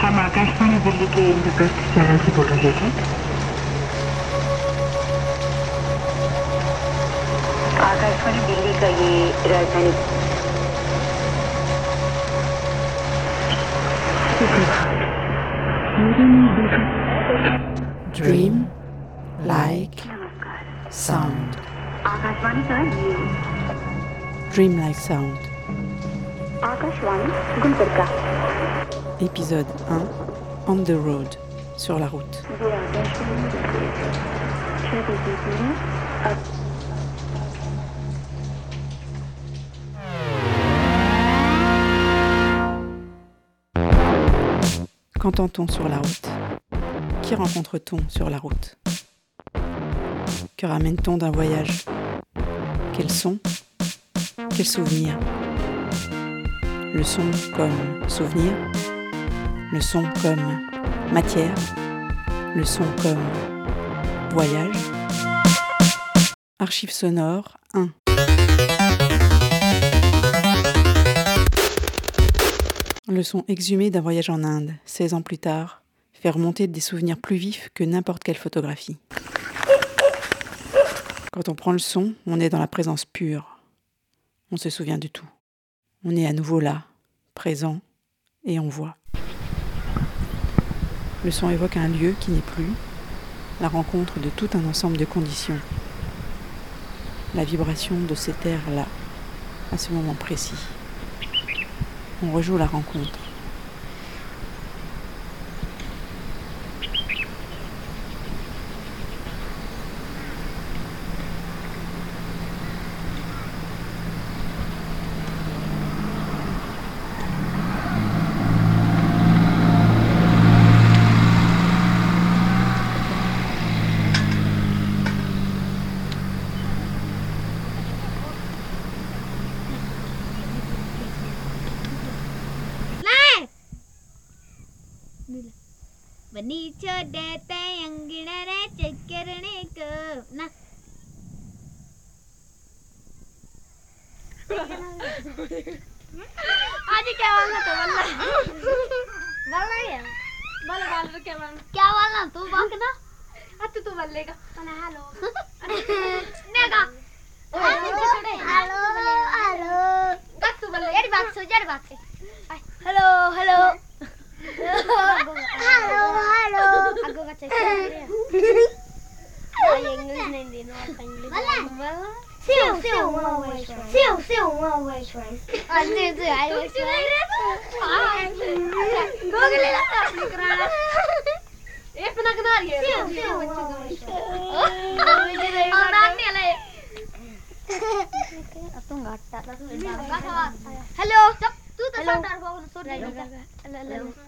हम आकाशवाणी दिल्ली के इंद्रप्रस्थ चैनल से बोल रहे थे आकाशवाणी दिल्ली का ये राजधानी Dream like sound. आकाशवाणी का ये Dream like sound. Akashvani Gulbarga Épisode 1 On the Road, sur la route. Qu'entend-on sur la route? Qui rencontre-t-on sur la route? Que ramène-t-on d'un voyage? Quels sons Quels souvenirs? Le son comme souvenir? Le son comme matière Le son comme voyage Archives sonores 1 Le son exhumé d'un voyage en Inde, 16 ans plus tard, fait remonter des souvenirs plus vifs que n'importe quelle photographie. Quand on prend le son, on est dans la présence pure. On se souvient de tout. On est à nouveau là, présent, et on voit. Le son évoque un lieu qui n'est plus, la rencontre de tout un ensemble de conditions. La vibration de cet air-là, à ce moment précis on rejoue la rencontre. आज क्या बोलना तो बोलना बोलना है बोल बोल क्या बोलना क्या बोलना तू बात ना अच्छा तू बोल लेगा बोला हेलो नेगा हेलो हेलो तू बोल लेगा बात सो जा बात से hello hello hello, hello. Aku kata Ay, English na hindi naman English. Wala. Wala. Siêu siêu one way train. Siêu siêu one way train. Ah, siêu siêu one way train. Google na lang. Eh, pinagnar yun. Siêu siêu one way train. Ang dami ala yun. Atong gatta. Hello. Tu tu sa dar ko sorry. Hello. Hello.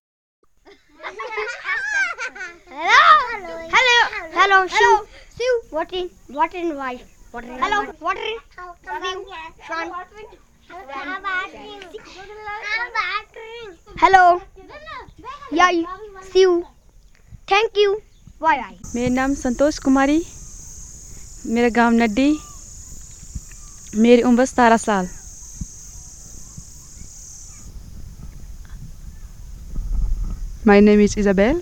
Hello. Hello. Hello. Hello. Hello. Sue. Sue. What in? What in wife? What in? Hello. What in? Sue. Sean. Hello. Yeah. Sue. Thank you. Bye bye. मेरा नाम संतोष कुमारी मेरा गाँव नड्डी मेरी उम्र सतारह साल My name is Isabelle.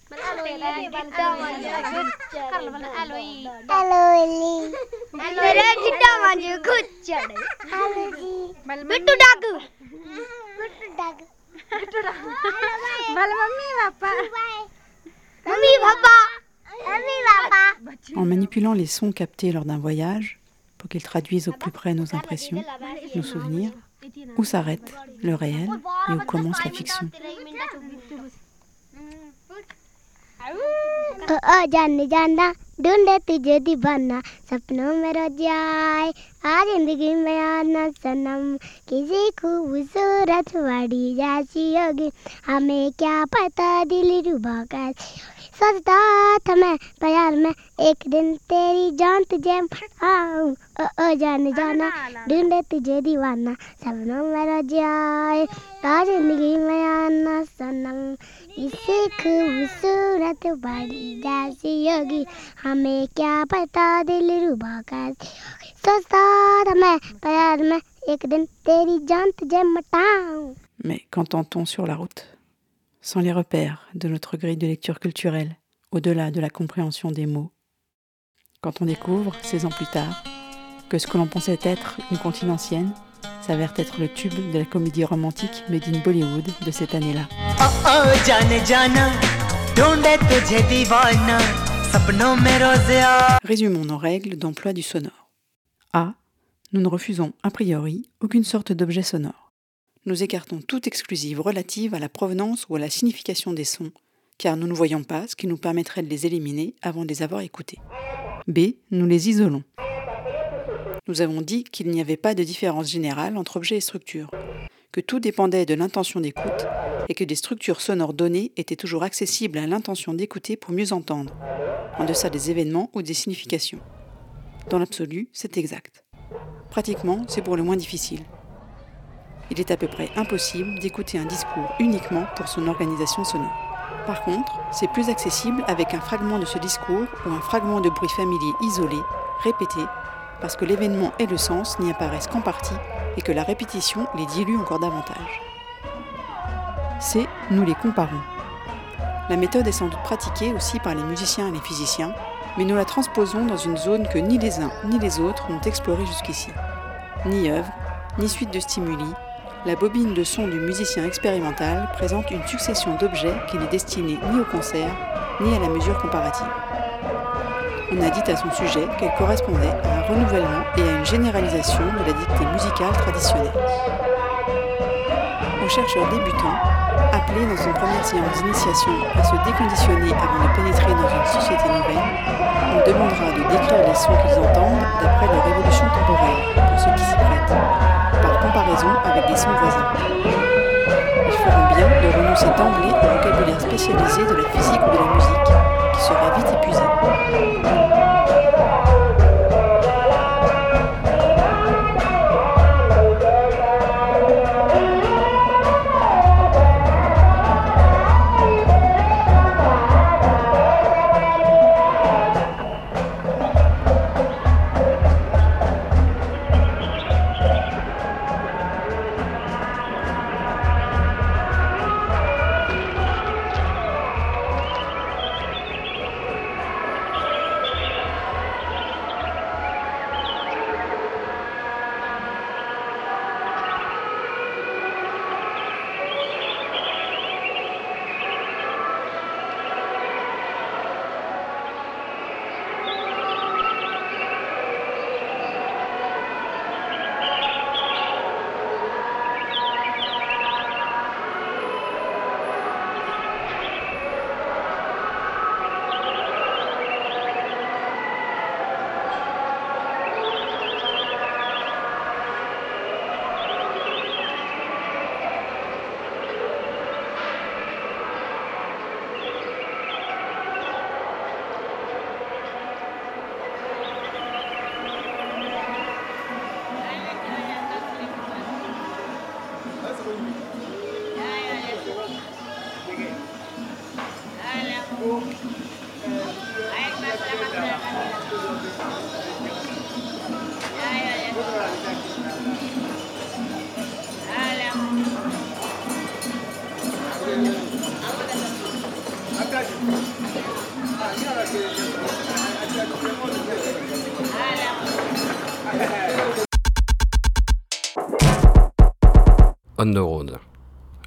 En manipulant les sons captés lors d'un voyage, pour qu'ils traduisent au plus près nos impressions, nos souvenirs, où s'arrête le réel et où commence la fiction. ओ जाने, जाना, ढूंढे तुझे दीवाना। सपनों में रोज आए आ ज़िंदगी में आना सनम। किसी खूबसूरत बड़ी जैसी होगी, हमें क्या पता दिल रुबा कैसी सोचता था मैं प्यार में। एक दिन तेरी जान तुझे आऊँ ओ ओ जाने जाना ढूंढे तुझे दीवाना। सपनों में रोज आए आ ज़िंदगी में आना सनम। इसे खूबसूरत बड़ी जैसी होगी हमें क्या पता दिल रुबा कैसी होगी सोचता था मैं प्यार में एक दिन तेरी जान तुझे मटाऊं। Mais qu'entend-on sur la route sans les repères de notre grille de lecture culturelle, au-delà de la compréhension des mots. Quand on découvre, 16 ans plus tard, que ce que l'on pensait être une contine ancienne s'avère être le tube de la comédie romantique made in Bollywood de cette année-là. Résumons nos règles d'emploi du sonore. A. Nous ne refusons a priori aucune sorte d'objet sonore. Nous écartons toute exclusive relative à la provenance ou à la signification des sons, car nous ne voyons pas ce qui nous permettrait de les éliminer avant de les avoir écoutés. B. Nous les isolons. Nous avons dit qu'il n'y avait pas de différence générale entre objet et structure, que tout dépendait de l'intention d'écoute et que des structures sonores données étaient toujours accessibles à l'intention d'écouter pour mieux entendre, en deçà des événements ou des significations. Dans l'absolu, c'est exact. Pratiquement, c'est pour le moins difficile. Il est à peu près impossible d'écouter un discours uniquement pour son organisation sonore. Par contre, c'est plus accessible avec un fragment de ce discours ou un fragment de bruit familier isolé, répété, parce que l'événement et le sens n'y apparaissent qu'en partie et que la répétition les dilue encore davantage. C'est nous les comparons. La méthode est sans doute pratiquée aussi par les musiciens et les physiciens, mais nous la transposons dans une zone que ni les uns ni les autres n'ont explorée jusqu'ici. Ni œuvre, ni suite de stimuli, la bobine de son du musicien expérimental présente une succession d'objets qui n'est destinée ni au concert, ni à la mesure comparative. On a dit à son sujet qu'elle correspondait à un renouvellement et à une généralisation de la dictée musicale traditionnelle. Aux chercheurs débutants, appelés dans une première séance d'initiation à se déconditionner avant de pénétrer dans une société nouvelle, on demandera de décrire les sons qu'ils entendent d'après leur évolution temporelle, pour ceux qui s'y prêtent, par comparaison avec des sons voisins. Ils feront bien de renoncer d'emblée au vocabulaire spécialisé de la physique ou de la musique, qui serait vite épuisé.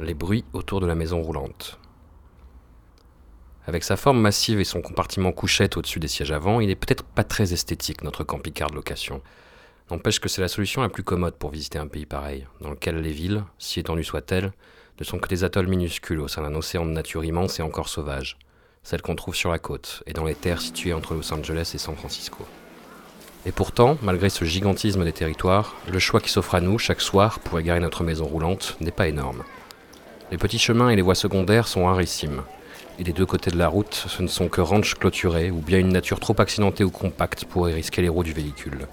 Les bruits autour de la maison roulante. Avec sa forme massive et son compartiment couchette au-dessus des sièges avant, il est peut-être pas très esthétique, notre camping-car de location. N'empêche que c'est la solution la plus commode pour visiter un pays pareil, dans lequel les villes, si étendues soient-elles, ne sont que des atolls minuscules au sein d'un océan de nature immense et encore sauvage, celles qu'on trouve sur la côte et dans les terres situées entre Los Angeles et San Francisco. Et pourtant, malgré ce gigantisme des territoires, le choix qui s'offre à nous chaque soir pour égarer notre maison roulante n'est pas énorme. Les petits chemins et les voies secondaires sont rarissimes, et des deux côtés de la route, ce ne sont que ranches clôturées ou bien une nature trop accidentée ou compacte pour y risquer les roues du véhicule.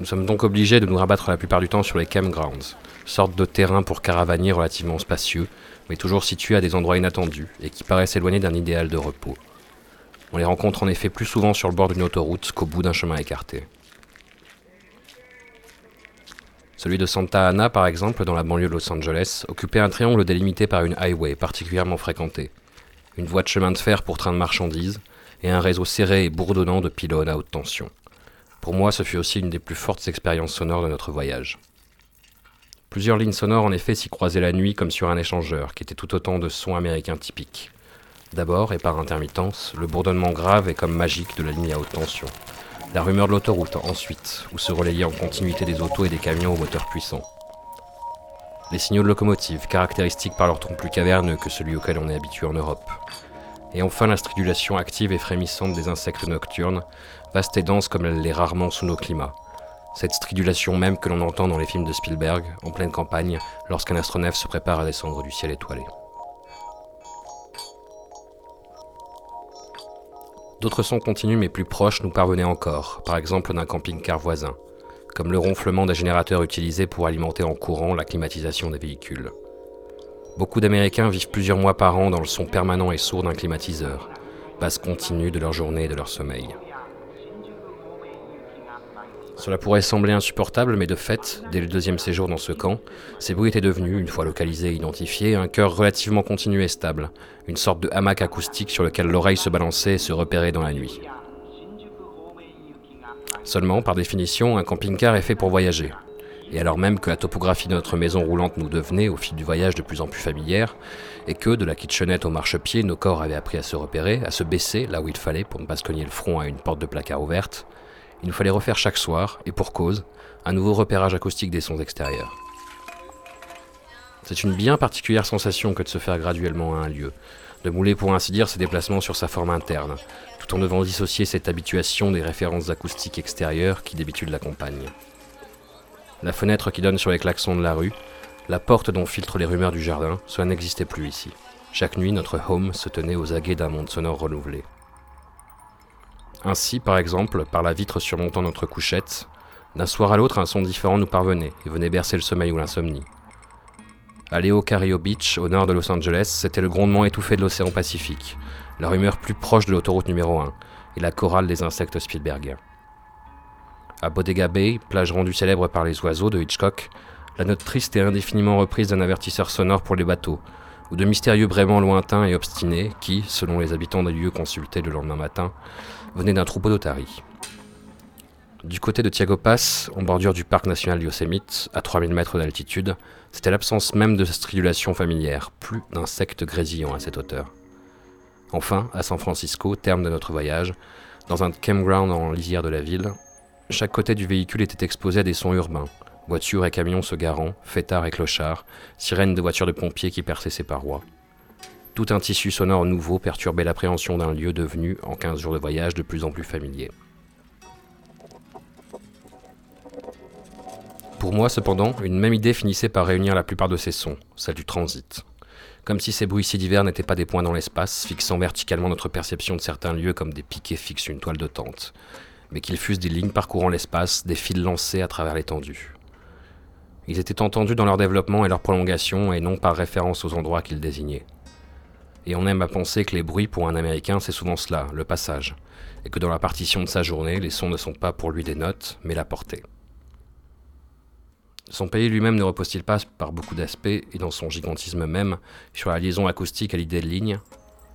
Nous sommes donc obligés de nous rabattre la plupart du temps sur les campgrounds, sorte de terrain pour caravaniers relativement spacieux, mais toujours situés à des endroits inattendus et qui paraissent éloignés d'un idéal de repos. On les rencontre en effet plus souvent sur le bord d'une autoroute qu'au bout d'un chemin écarté. Celui de Santa Ana, par exemple, dans la banlieue de Los Angeles, occupait un triangle délimité par une highway particulièrement fréquentée, une voie de chemin de fer pour train de marchandises et un réseau serré et bourdonnant de pylônes à haute tension. Pour moi, ce fut aussi une des plus fortes expériences sonores de notre voyage. Plusieurs lignes sonores en effet s'y croisaient la nuit comme sur un échangeur, qui était tout autant de sons américains typiques. D'abord, et par intermittence, le bourdonnement grave et comme magique de la ligne à haute tension. La rumeur de l'autoroute ensuite, où se relayaient en continuité des autos et des camions aux moteurs puissants. Les signaux de locomotive, caractéristiques par leur ton plus caverneux que celui auquel on est habitué en Europe. Et enfin la stridulation active et frémissante des insectes nocturnes, vaste et dense comme elle l'est rarement sous nos climats. Cette stridulation même que l'on entend dans les films de Spielberg, en pleine campagne, lorsqu'un astronef se prépare à descendre du ciel étoilé. D'autres sons continus mais plus proches nous parvenaient encore, par exemple d'un camping-car voisin, comme le ronflement des générateurs utilisés pour alimenter en courant la climatisation des véhicules. Beaucoup d'Américains vivent plusieurs mois par an dans le son permanent et sourd d'un climatiseur, base continue de leur journée et de leur sommeil. Cela pourrait sembler insupportable, mais de fait, dès le deuxième séjour dans ce camp, ces bruits étaient devenus, une fois localisés et identifiés, un cœur relativement continu et stable, une sorte de hamac acoustique sur lequel l'oreille se balançait et se repérait dans la nuit. Seulement, par définition, un camping-car est fait pour voyager. Et alors même que la topographie de notre maison roulante nous devenait, au fil du voyage, de plus en plus familière, et que, de la kitchenette au marchepied, nos corps avaient appris à se repérer, à se baisser là où il fallait pour ne pas se cogner le front à une porte de placard ouverte, il nous fallait refaire chaque soir, et pour cause, un nouveau repérage acoustique des sons extérieurs. C'est une bien particulière sensation que de se faire graduellement à un lieu, de mouler pour ainsi dire ses déplacements sur sa forme interne, tout en devant dissocier cette habituation des références acoustiques extérieures qui d'habitude l'accompagnent. La fenêtre qui donne sur les klaxons de la rue, la porte dont filtrent les rumeurs du jardin, cela n'existait plus ici. Chaque nuit, notre home se tenait aux aguets d'un monde sonore renouvelé. Ainsi, par exemple, par la vitre surmontant notre couchette, d'un soir à l'autre, un son différent nous parvenait et venait bercer le sommeil ou l'insomnie. À Leo Carrillo Beach, au nord de Los Angeles, c'était le grondement étouffé de l'océan Pacifique, la rumeur plus proche de l'autoroute numéro 1 et la chorale des insectes Spielbergiens. À Bodega Bay, plage rendue célèbre par les oiseaux de Hitchcock, la note triste et indéfiniment reprise d'un avertisseur sonore pour les bateaux, ou de mystérieux braiements lointains et obstinés qui, selon les habitants des lieux consultés le lendemain matin, venait d'un troupeau d'otaries. Du côté de Tiago Pass, en bordure du parc national Yosemite, à 3000 mètres d'altitude, c'était l'absence même de stridulation familière, plus d'insectes grésillants à cette hauteur. Enfin, à San Francisco, terme de notre voyage, dans un campground en lisière de la ville, chaque côté du véhicule était exposé à des sons urbains, voitures et camions se garant, fêtards et clochards, sirènes de voitures de pompiers qui perçaient ses parois. Tout un tissu sonore nouveau perturbait l'appréhension d'un lieu devenu, en 15 jours de voyage, de plus en plus familier. Pour moi, cependant, une même idée finissait par réunir la plupart de ces sons, celle du transit. Comme si ces bruits si divers n'étaient pas des points dans l'espace, fixant verticalement notre perception de certains lieux comme des piquets fixent une toile de tente, mais qu'ils fussent des lignes parcourant l'espace, des fils lancés à travers l'étendue. Ils étaient entendus dans leur développement et leur prolongation, et non par référence aux endroits qu'ils désignaient. Et on aime à penser que les bruits pour un Américain, c'est souvent cela, le passage, et que dans la partition de sa journée, les sons ne sont pas pour lui des notes, mais la portée. Son pays lui-même ne repose-t-il pas par beaucoup d'aspects, et dans son gigantisme même, sur la liaison acoustique à l'idée de ligne?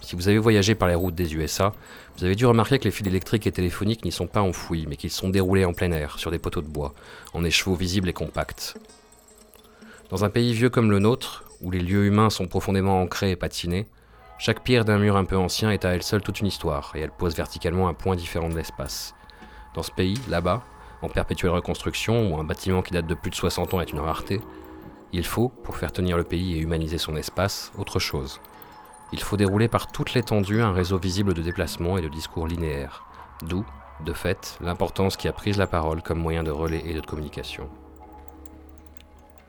Si vous avez voyagé par les routes des USA, vous avez dû remarquer que les fils électriques et téléphoniques n'y sont pas enfouis, mais qu'ils sont déroulés en plein air, sur des poteaux de bois, en écheveaux visibles et compacts. Dans un pays vieux comme le nôtre, où les lieux humains sont profondément ancrés et patinés, Chaque pierre d'un mur un peu ancien est à elle seule toute une histoire, et elle pose verticalement un point différent de l'espace. Dans ce pays, là-bas, en perpétuelle reconstruction, où un bâtiment qui date de plus de 60 ans est une rareté, il faut, pour faire tenir le pays et humaniser son espace, autre chose. Il faut dérouler par toute l'étendue un réseau visible de déplacements et de discours linéaires, d'où, de fait, l'importance qui a prise la parole comme moyen de relais et de communication.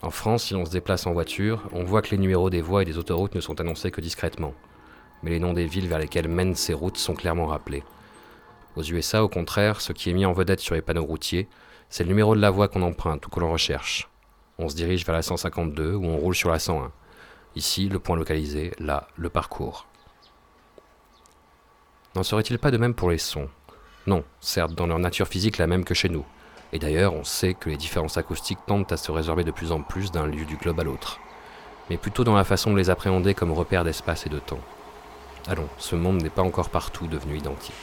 En France, si l'on se déplace en voiture, on voit que les numéros des voies et des autoroutes ne sont annoncés que discrètement. Mais les noms des villes vers lesquelles mènent ces routes sont clairement rappelés. Aux USA, au contraire, ce qui est mis en vedette sur les panneaux routiers, c'est le numéro de la voie qu'on emprunte ou que l'on recherche. On se dirige vers la 152 ou on roule sur la 101. Ici, le point localisé, là, le parcours. N'en serait-il pas de même pour les sons? Non, certes, dans leur nature physique la même que chez nous. Et d'ailleurs, on sait que les différences acoustiques tendent à se résorber de plus en plus d'un lieu du globe à l'autre. Mais plutôt dans la façon de les appréhender comme repères d'espace et de temps. Allons, ce monde n'est pas encore partout devenu identique.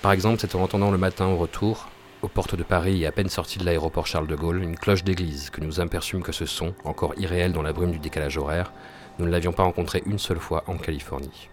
Par exemple, c'est en entendant le matin au retour, aux portes de Paris et à peine sorti de l'aéroport Charles de Gaulle, une cloche d'église que nous aperçûmes que ce son, encore irréel dans la brume du décalage horaire, nous ne l'avions pas rencontré une seule fois en Californie.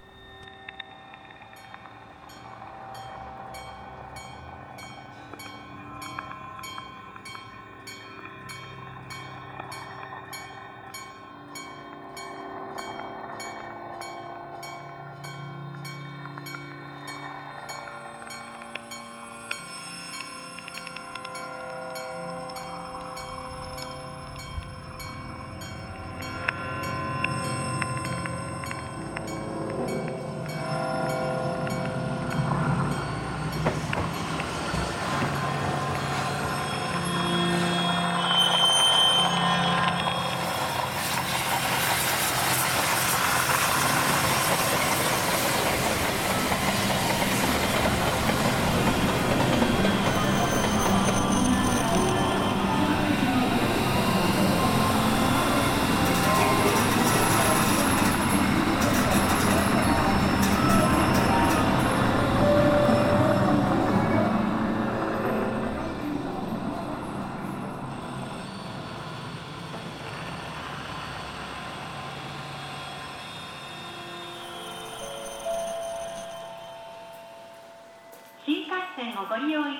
Có 要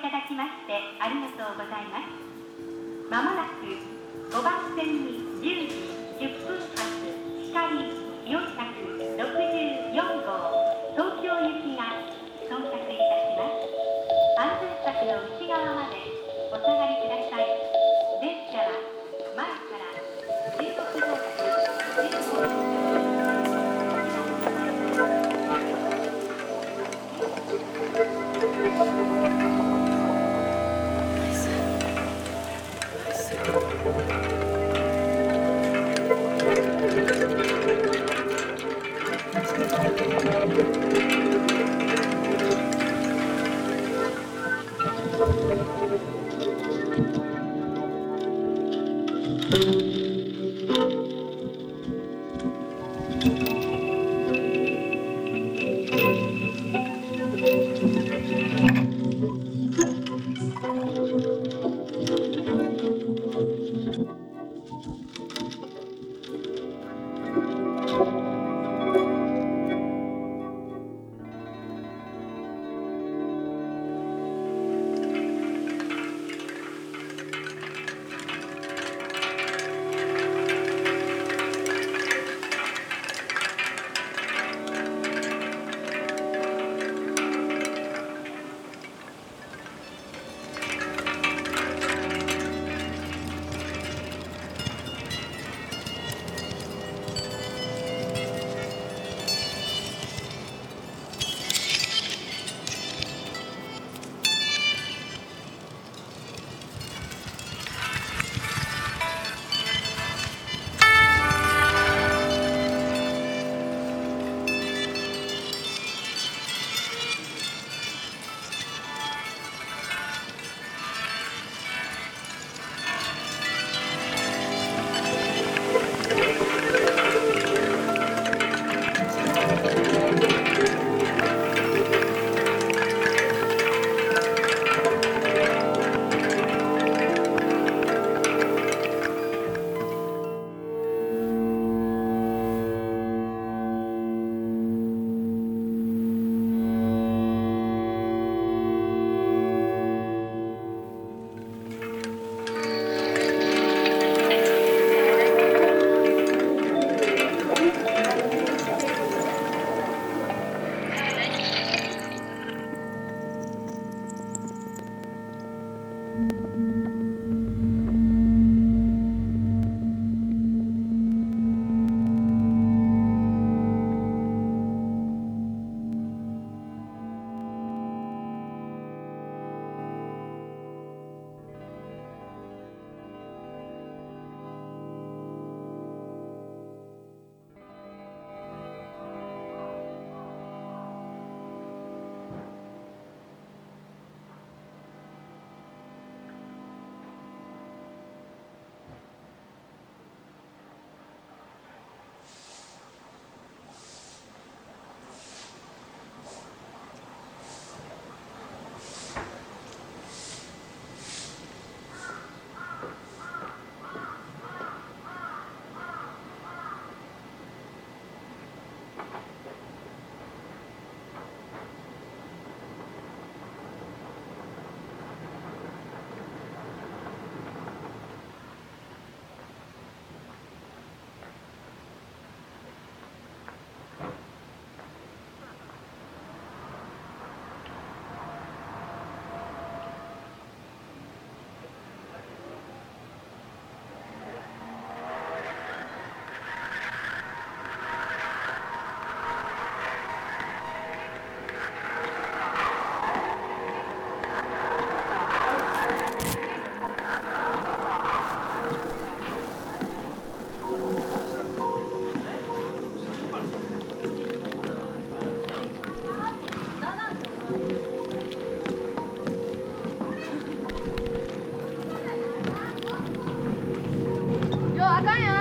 干呀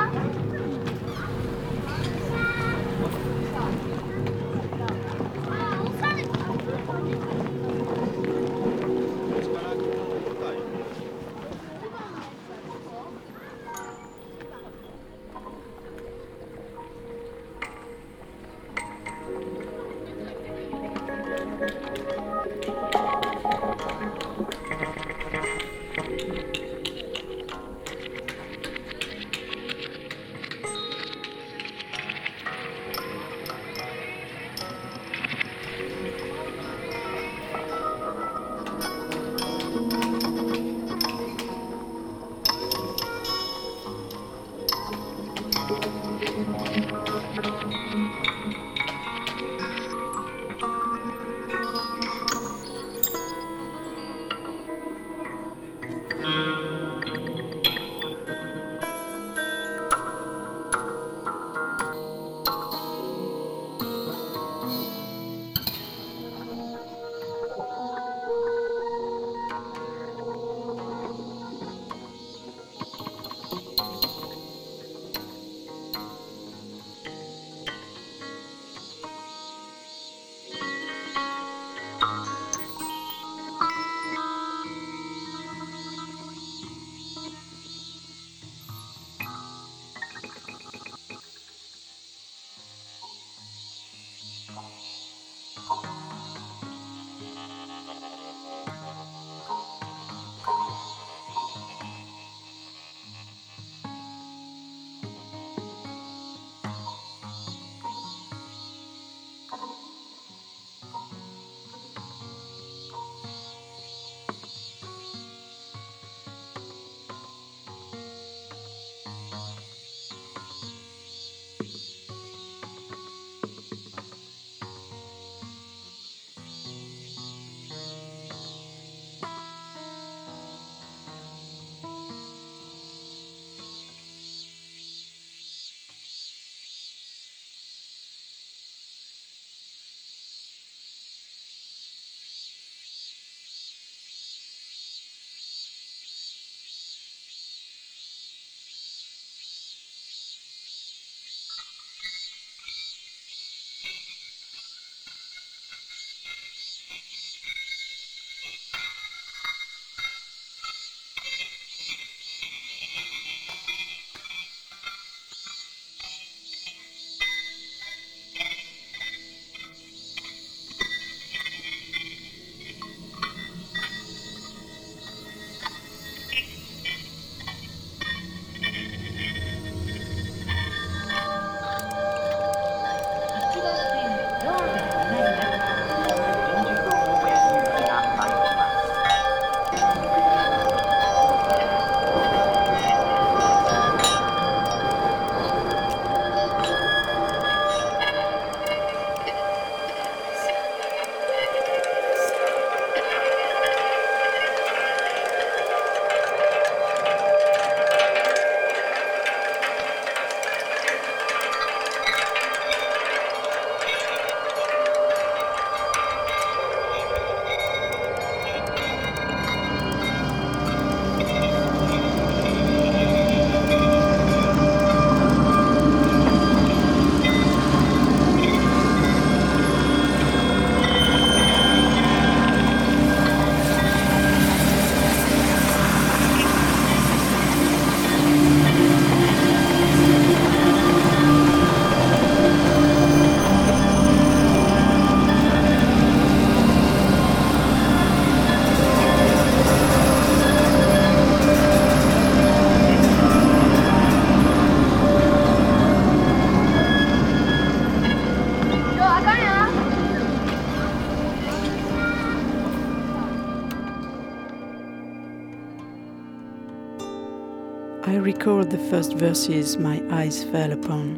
first verses my eyes fell upon.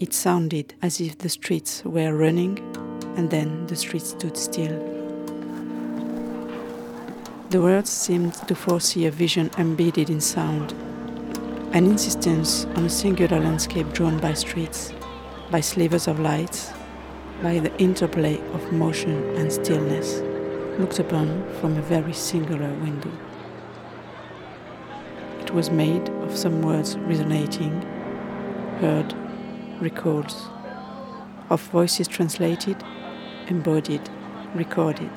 It sounded as if the streets were running and then the streets stood still. The words seemed to foresee a vision embedded in sound, an insistence on a singular landscape drawn by streets, by slivers of lights, by the interplay of motion and stillness, looked upon from a very singular window. Was made of some words resonating, heard, records, of voices translated, embodied, recorded.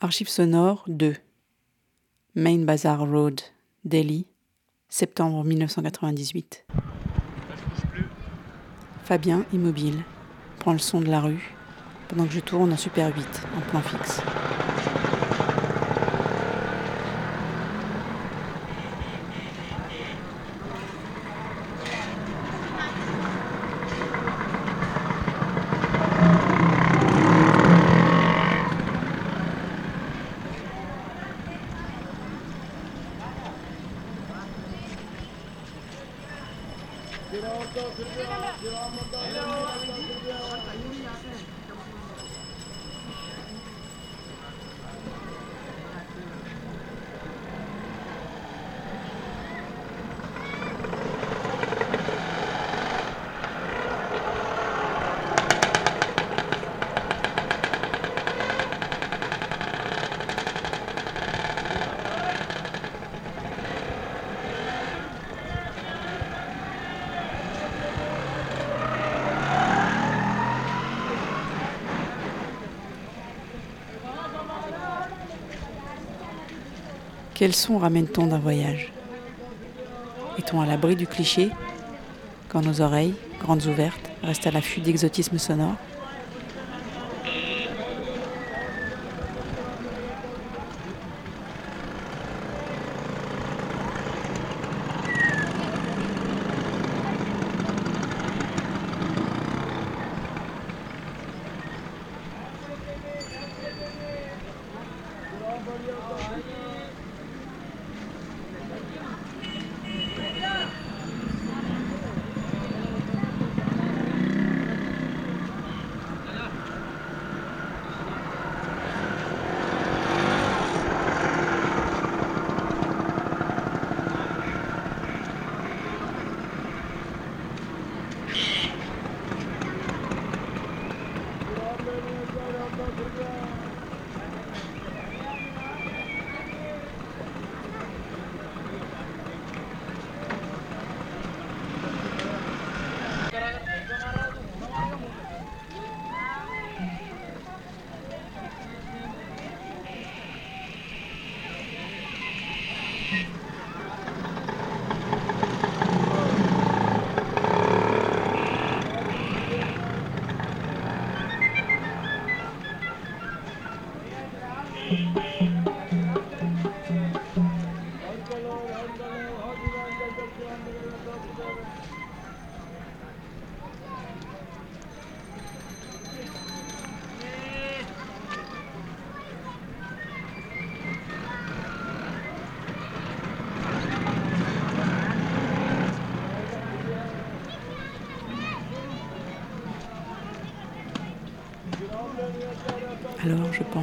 Archives sonores 2. Main Bazaar Road, Delhi, septembre 1998. Fabien, immobile, prend le son de la rue pendant que je tourne en Super 8 en plan fixe. Quel son ramène-t-on d'un voyage? Est-on à l'abri du cliché? Quand nos oreilles, grandes ouvertes, restent à l'affût d'exotisme sonore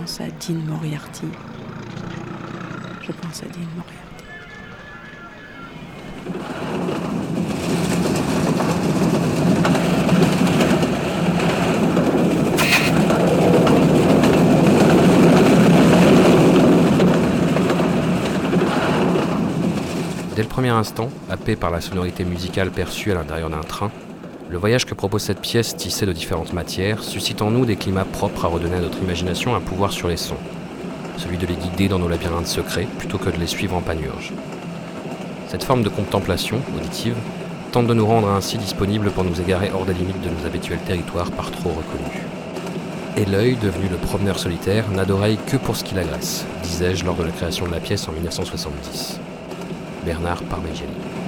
pense à Dean Moriarty. Je pense à Dean Moriarty. Dès le premier instant, happé par la sonorité musicale perçue à l'intérieur d'un train, voyage que propose cette pièce tissée de différentes matières suscite en nous des climats propres à redonner à notre imagination un pouvoir sur les sons, celui de les guider dans nos labyrinthes secrets plutôt que de les suivre en panurge. Cette forme de contemplation auditive tente de nous rendre ainsi disponibles pour nous égarer hors des limites de nos habituels territoires par trop reconnus. Et l'œil, devenu le promeneur solitaire, n'a d'oreille que pour ce qu'il agresse, disais-je lors de la création de la pièce en 1970. Bernard Parmigiani.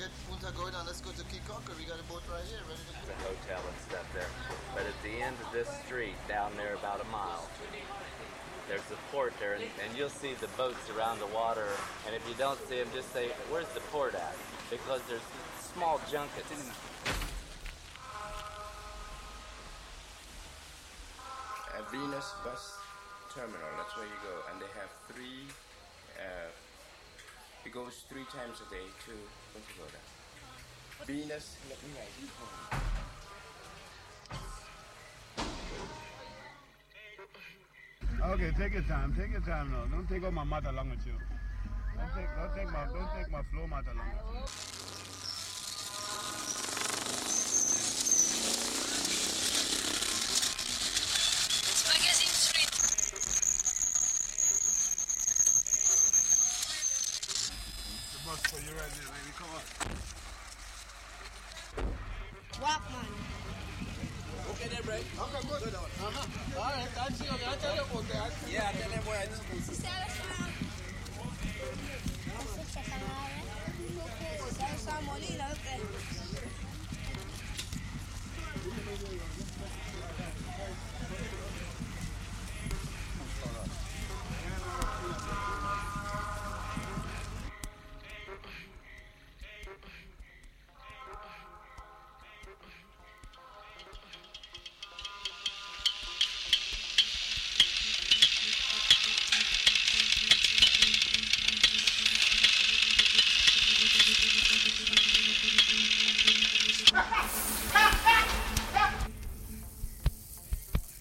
Forget Punta Gorda, let's go to Key Conquer. We got a boat right here, ready to go. the hotel and stuff there. But at the end of this street, down there about a mile, there's a port there, and, and you'll see the boats around the water. And if you don't see them, just say, "Where's the port at?" Because there's small junkets. uh, Venus Bus Terminal. That's where you go, and they have three. Uh, it goes three times a day to Gorda. Venus. Let me write it down. Okay, take your time. Take your time now. Don't take all my mat along with you. Don't take, don't take my, don't take my flow mat along with you.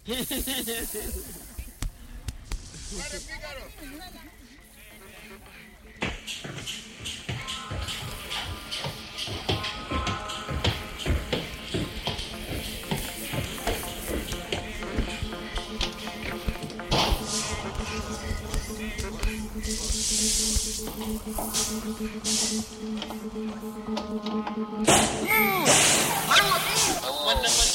¡Para, pícaro! Mmm! Wannan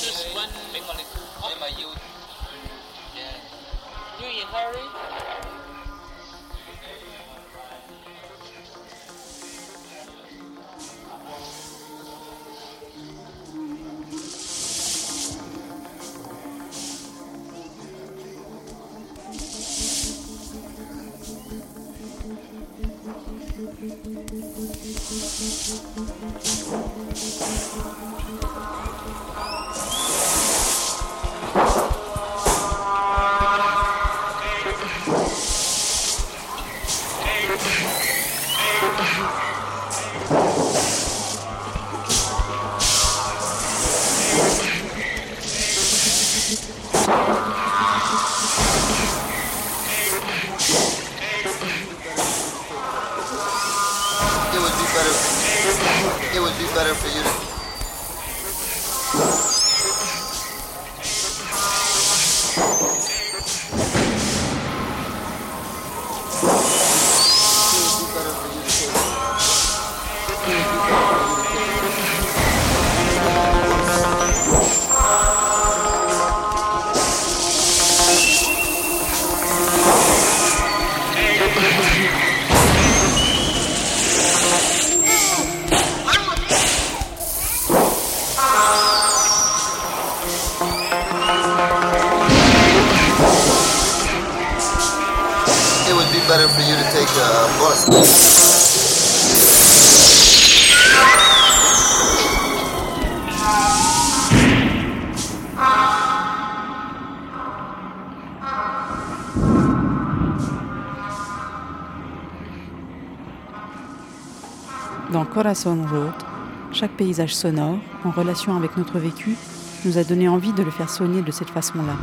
Chaque paysage sonore, en relation avec notre vécu, nous a donné envie de le faire sonner de cette façon-là.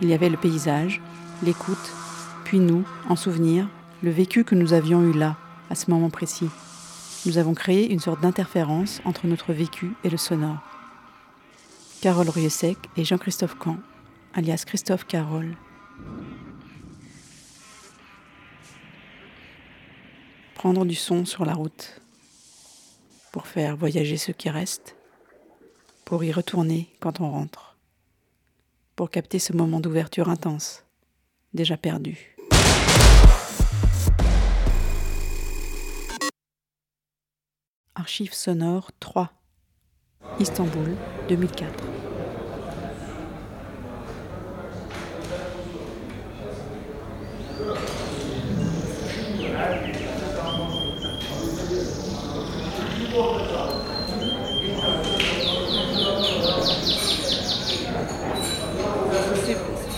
Il y avait le paysage, l'écoute, puis nous, en souvenir, le vécu que nous avions eu là, à ce moment précis. Nous avons créé une sorte d'interférence entre notre vécu et le sonore. Carole Rieussec et Jean-Christophe Camp, alias Christophe Carole. Prendre du son sur la route pour faire voyager ceux qui restent, pour y retourner quand on rentre, pour capter ce moment d'ouverture intense, déjà perdu. Archives sonores 3, Istanbul 2004.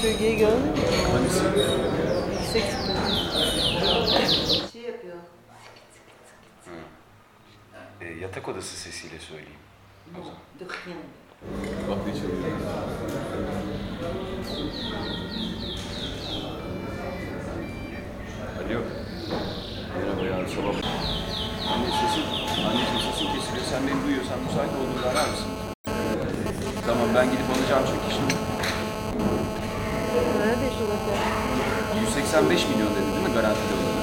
Süpürgeyi gördün mü? Hangisi? Yüksek süpürge. Şey yapıyor. E, yatak odası sesiyle söyleyeyim. O zaman. Bak ne şey çalıyor. Alo. Merhaba ya. Sabah Anne sesin, anneciğim sesin kesiliyor. Sen beni duyuyorsan müsait olduğunda arar mısın? Tamam ben gidip alacağım çünkü şimdi. Nerede şurada? 185 milyon dedi değil mi garantili olanı?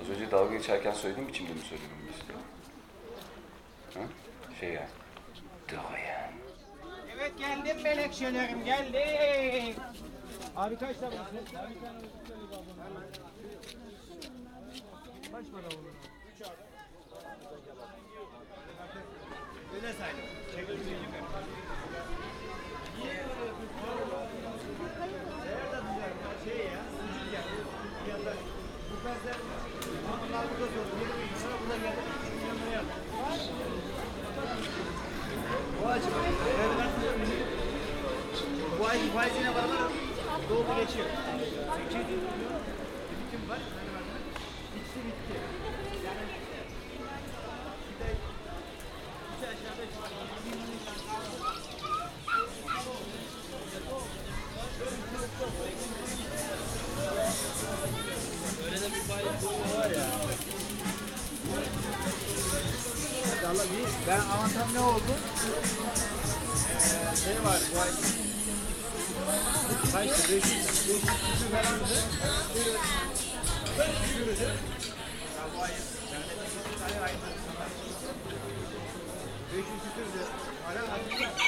Az önce dalga geçerken söylediğim biçimde mi söylememi istiyor? Ha? Şey yani. Dorian. Evet geldim melekçelerim geldim. Abi kaç tane? Kaç para olur? Öyle saydım. Şey Bu ay faizine beraber doldu geçiyor. 800 milyon birikim var. İkisi bitti. Yani bir de iki aşağıda Öyle de bir faiz durumu var ya. Vallahi iyi. Ben avantam ne oldu? Ee, şey var bu ay Kaçtı? 500 küsür falan mı? Beş yüz küsür de. Hala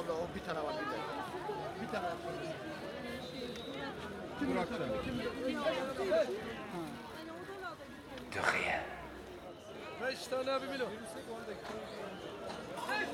abla o bir tane var bir tane. Bir tane. Burak Dorian. Beş tane abi milyon. Evet,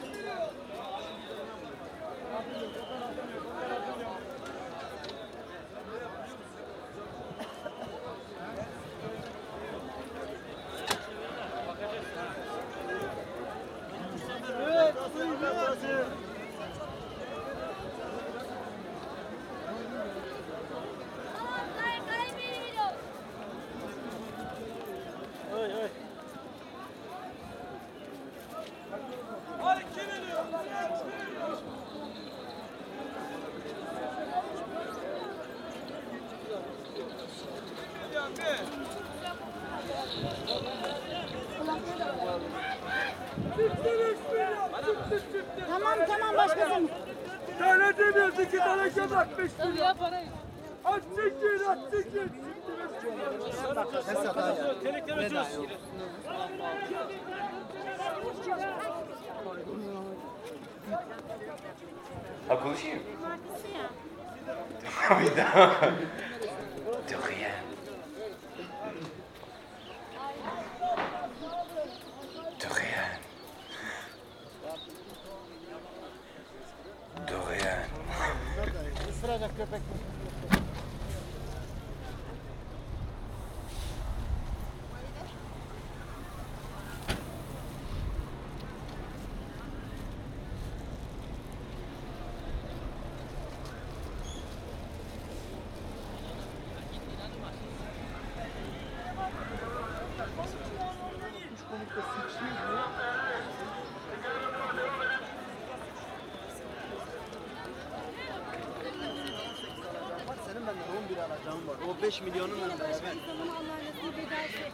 o 5 milyonun Yine böyle bir zaman Allah nasip ederse.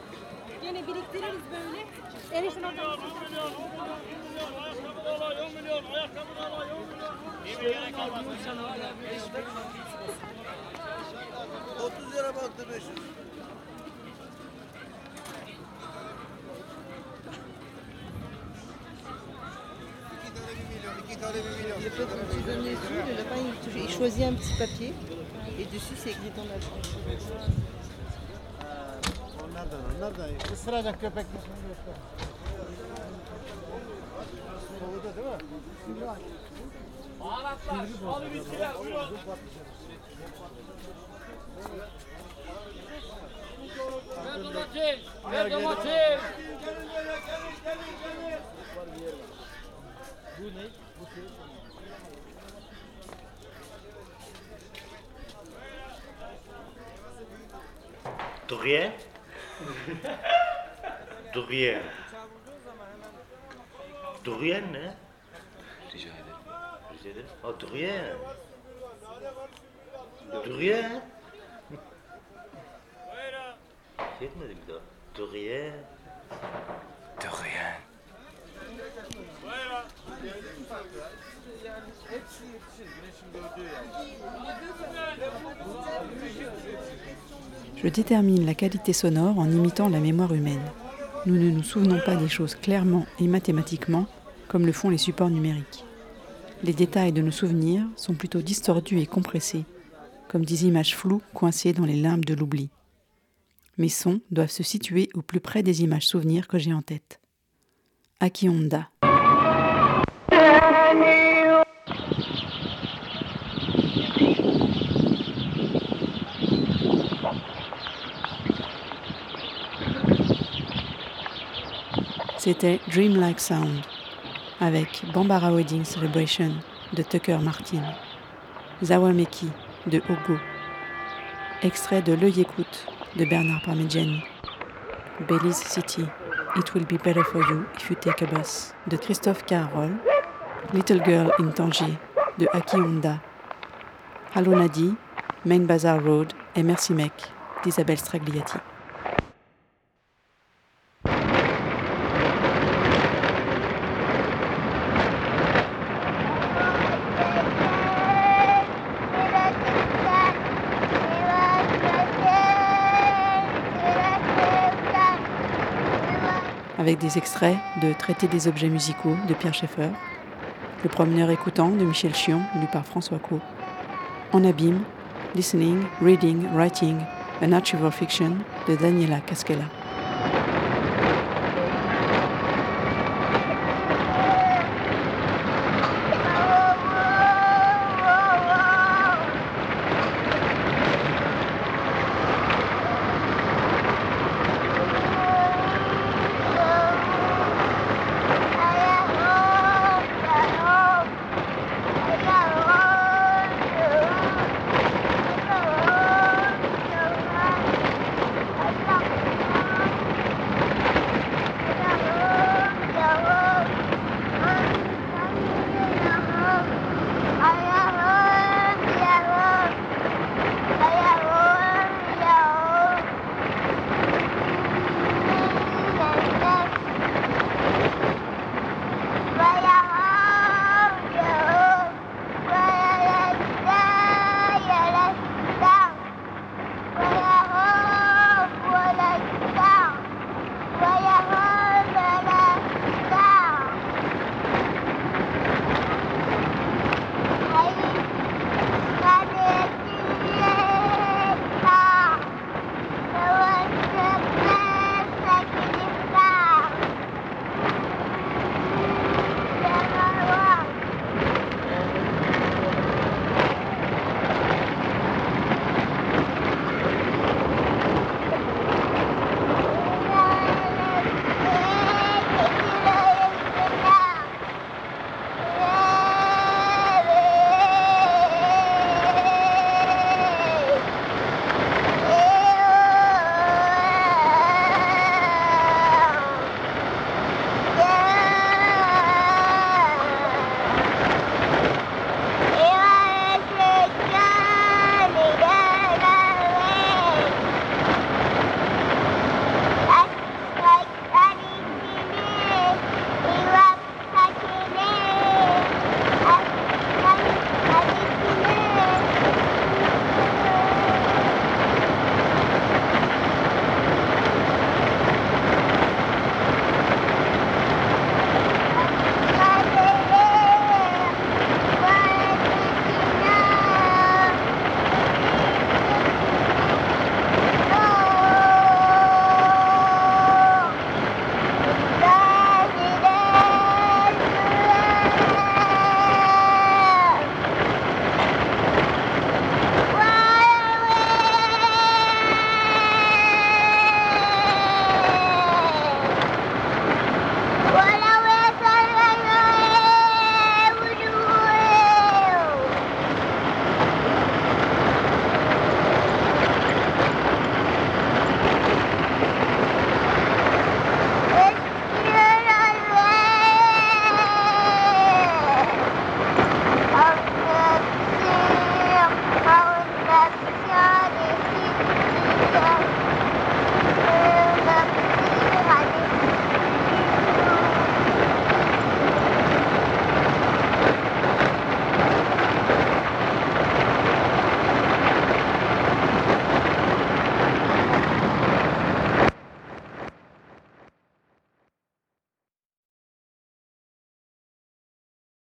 Yine biriktiririz böyle. Erişin oradan. 10 milyon, 10 milyon, 10 milyon, ayakkabı da alay, 10 milyon, ayakkabı da alay, 10 milyon. İyi bir yere kalmaz. 30 lira baktı 500. Le peuple qui donne les sous, le lapin, il choisit un petit papier düşü sevgi dolar. Onlar da onlar da ısıracak köpek mi şimdi şey yoksa? Soğudu değil mi? Şimdi var. Baharatlar, alı bitkiler, buyurun. Ver domates, ver domates. Bu ne? Bu şey. Dugiye. Dugiye. Dugiye ne? Rica ederim. Rica ederim. Ha Dugiye. Dugiye. Şey etmedim bir daha. Dugiye. Dugiye. Dugiye. Je détermine la qualité sonore en imitant la mémoire humaine. Nous ne nous souvenons pas des choses clairement et mathématiquement comme le font les supports numériques. Les détails de nos souvenirs sont plutôt distordus et compressés, comme des images floues coincées dans les limbes de l'oubli. Mes sons doivent se situer au plus près des images souvenirs que j'ai en tête. Aki Honda. C'était Dreamlike Sound avec Bambara Wedding Celebration de Tucker Martin, Zawameki de Ogo, extrait de L'œil écoute de Bernard Parmigiani, Belize City, It Will Be Better For You If You Take a Bus de Christophe Carroll, Little Girl in Tangier de Aki Honda, Hello Nadi, Main Bazaar Road et Merci Mec d'Isabelle Stragliati. Avec des extraits de Traité des objets musicaux de Pierre Schaeffer, Le promeneur écoutant de Michel Chion, lu par François Co. En abîme, Listening, Reading, Writing, A Natural Fiction de Daniela Casquela.